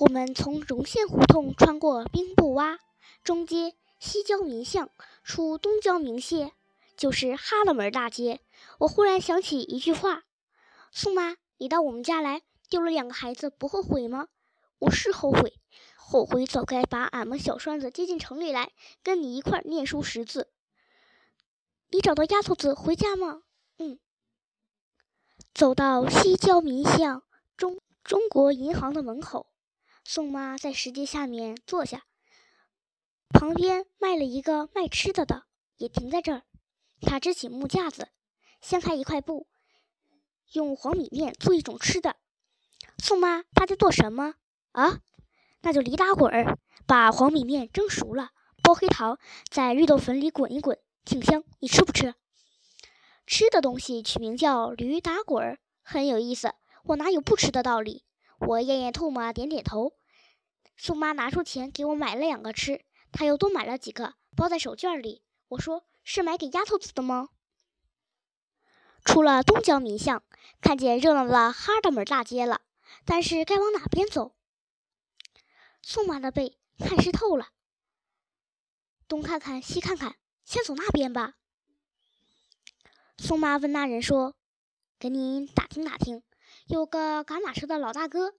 我们从荣县胡同穿过兵部洼，中街西郊民巷，出东郊民街，就是哈勒门大街。我忽然想起一句话：“宋妈，你到我们家来，丢了两个孩子，不后悔吗？”我是后悔，后悔早该把俺们小栓子接进城里来，跟你一块念书识字。你找到丫头子回家吗？嗯。走到西郊民巷中中国银行的门口，宋妈在石阶下面坐下，旁边卖了一个卖吃的的，也停在这儿。他支起木架子，掀开一块布，用黄米面做一种吃的。宋妈，他在做什么？啊，那就驴打滚儿，把黄米面蒸熟了，包黑糖，在绿豆粉里滚一滚，挺香。你吃不吃？吃的东西取名叫驴打滚儿，很有意思。我哪有不吃的道理？我咽咽唾沫，点点头。宋妈拿出钱给我买了两个吃，她又多买了几个，包在手绢里。我说：“是买给丫头子的吗？”出了东郊民巷，看见热闹的哈达门大街了，但是该往哪边走？宋妈的背汗湿透了，东看看西看看，先走那边吧。宋妈问那人说：“给您打听打听，有个赶马车的老大哥，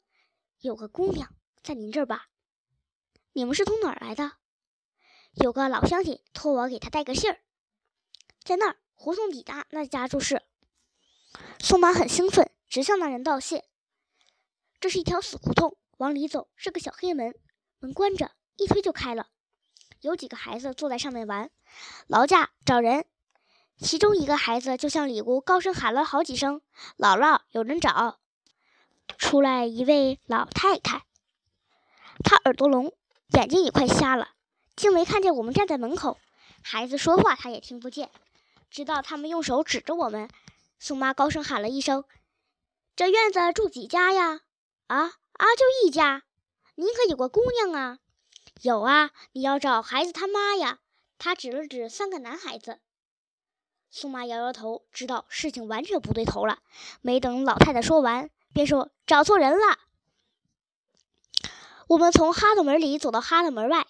有个姑娘在您这儿吧？你们是从哪儿来的？有个老乡亲托我给他带个信儿，在那儿胡同底的那家住是。”宋妈很兴奋，直向那人道谢。这是一条死胡同。往里走是个小黑门，门关着，一推就开了。有几个孩子坐在上面玩，劳驾找人。其中一个孩子就向里屋高声喊了好几声：“姥姥，有人找。”出来一位老太太，他耳朵聋，眼睛也快瞎了，竟没看见我们站在门口。孩子说话他也听不见，直到他们用手指着我们。宋妈高声喊了一声：“这院子住几家呀？”啊！啊，就一家，您可有个姑娘啊？有啊，你要找孩子他妈呀。他指了指三个男孩子。宋妈摇摇头，知道事情完全不对头了。没等老太太说完，便说找错人了。我们从哈德门里走到哈德门外，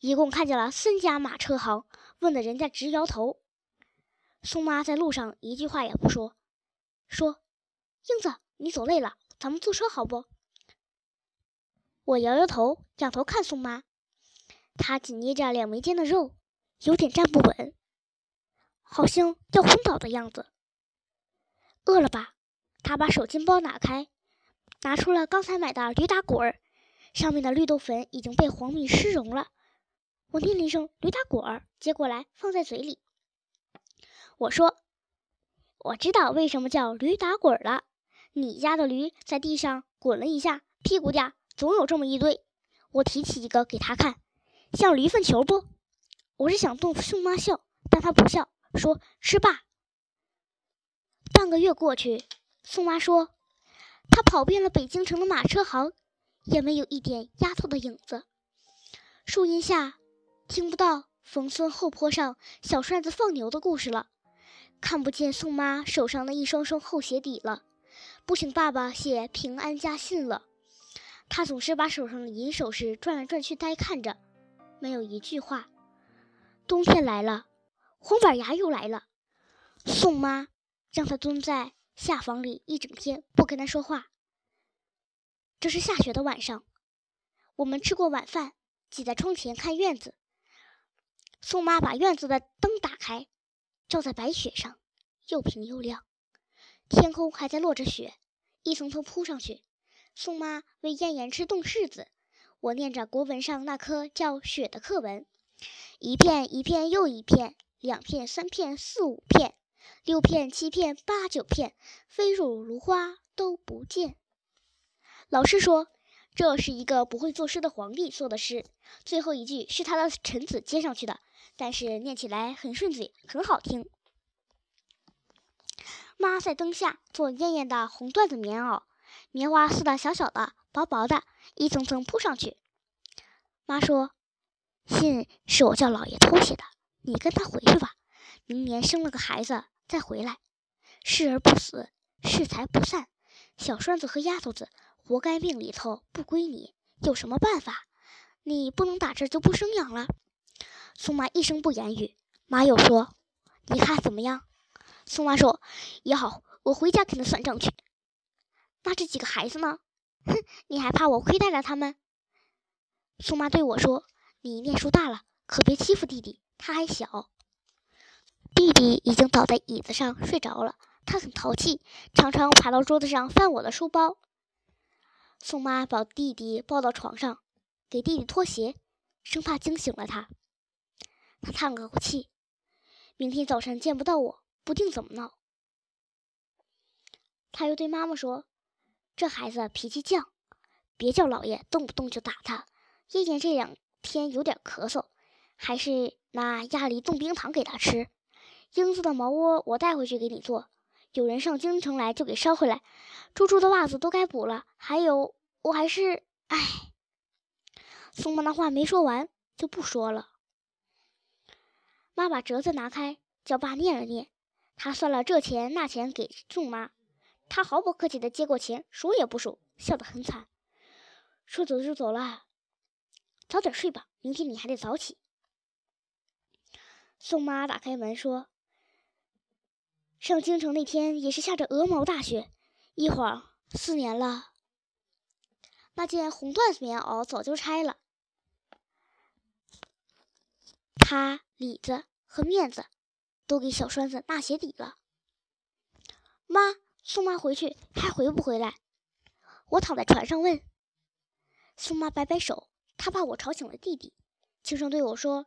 一共看见了三家马车行，问的人家直摇头。宋妈在路上一句话也不说，说：“英子，你走累了，咱们坐车好不？”我摇摇头，仰头看宋妈，她紧捏着两眉间的肉，有点站不稳，好像要昏倒的样子。饿了吧？她把手巾包打开，拿出了刚才买的驴打滚儿，上面的绿豆粉已经被黄米湿融了。我念了一声“驴打滚儿”，接过来放在嘴里。我说：“我知道为什么叫驴打滚了。你家的驴在地上滚了一下，屁股掉。”总有这么一堆，我提起一个给他看，像驴粪球不？我是想逗宋妈笑，但她不笑，说吃吧。半个月过去，宋妈说，她跑遍了北京城的马车行，也没有一点丫头的影子。树荫下，听不到冯村后坡上小栓子放牛的故事了，看不见宋妈手上的一双双厚鞋底了，不请爸爸写平安家信了。他总是把手上的银首饰转来转去，呆看着，没有一句话。冬天来了，黄板牙又来了。宋妈让他蹲在下房里一整天，不跟他说话。这是下雪的晚上，我们吃过晚饭，挤在窗前看院子。宋妈把院子的灯打开，照在白雪上，又平又亮。天空还在落着雪，一层层铺上去。宋妈为燕燕吃冻柿子，我念着国文上那科叫雪的课文，一片一片又一片，两片三片四五片，六片七片八九片，飞入芦花都不见。老师说这是一个不会作诗的皇帝做的诗，最后一句是他的臣子接上去的，但是念起来很顺嘴，很好听。妈在灯下做艳艳的红缎子棉袄。棉花似的，小小的，薄薄的，一层层铺上去。妈说：“信是我叫老爷偷写的，你跟他回去吧。明年生了个孩子再回来。视而不死，适才不散。小栓子和丫头子活该命里头不归你，有什么办法？你不能打这就不生养了。宋妈一声不言语。妈又说：“你看怎么样？”宋妈说：“也好，我回家给他算账去。”那这几个孩子呢？哼，你还怕我亏待了他们？宋妈对我说：“你念书大了，可别欺负弟弟，他还小。”弟弟已经倒在椅子上睡着了，他很淘气，常常爬到桌子上翻我的书包。宋妈把弟弟抱到床上，给弟弟脱鞋，生怕惊醒了他。他叹了口气，明天早晨见不到我，不定怎么闹。他又对妈妈说：“这孩子脾气犟，别叫老爷动不动就打他。夜间这两天有点咳嗽，还是拿鸭梨冻冰糖给他吃。英子的毛窝我带回去给你做。”有人上京城来，就给捎回来。猪猪的袜子都该补了，还有，我还是……哎，宋妈的话没说完，就不说了。妈把折子拿开，叫爸念了念。他算了这钱那钱给宋妈，他毫不客气的接过钱，数也不数，笑得很惨。说走就走了，早点睡吧，明天你还得早起。宋妈打开门说。上京城那天也是下着鹅毛大雪，一晃四年了。那件红缎子棉袄早就拆了，他里子和面子都给小栓子纳鞋底了。妈，宋妈回去还回不回来？我躺在床上问。宋妈摆摆手，她怕我吵醒了弟弟，轻声对我说：“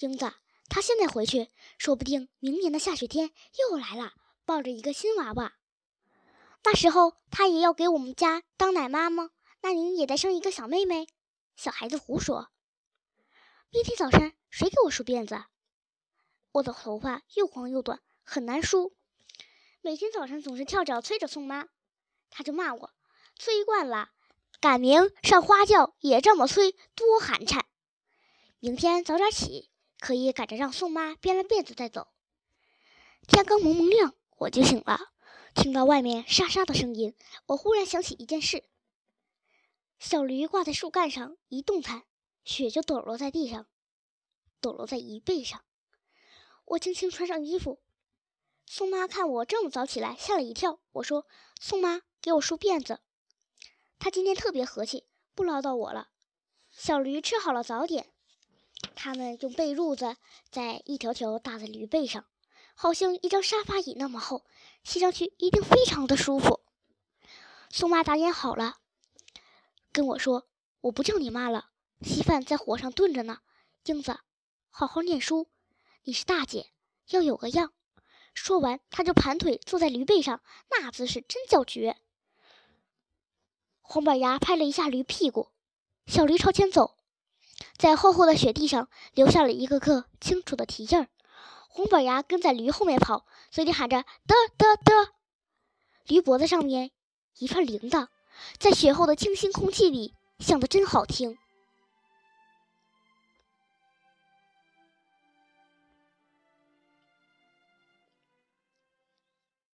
英子。”他现在回去，说不定明年的下雪天又来了，抱着一个新娃娃。那时候他也要给我们家当奶妈吗？那您也得生一个小妹妹？小孩子胡说。明天早晨谁给我梳辫子？我的头发又黄又短，很难梳。每天早晨总是跳脚催着宋妈，她就骂我，催惯了，赶明上花轿也这么催，多寒碜。明天早点起。可以赶着让宋妈编了辫子再走。天刚蒙蒙亮，我就醒了，听到外面沙沙的声音，我忽然想起一件事：小驴挂在树干上，一动弹，雪就抖落在地上，抖落在椅背上。我轻轻穿上衣服，宋妈看我这么早起来，吓了一跳。我说：“宋妈，给我梳辫子。”她今天特别和气，不唠叨我了。小驴吃好了早点。他们用被褥子在一条条大的驴背上，好像一张沙发椅那么厚，骑上去一定非常的舒服。宋妈打点好了，跟我说：“我不叫你妈了，稀饭在火上炖着呢。英子，好好念书，你是大姐，要有个样。”说完，他就盘腿坐在驴背上，那姿势真叫绝。黄板牙拍了一下驴屁股，小驴朝前走。在厚厚的雪地上留下了一个个清楚的蹄印儿。红板牙跟在驴后面跑，嘴里喊着“得得得”。驴脖子上面一串铃铛，在雪后的清新空气里响得真好听。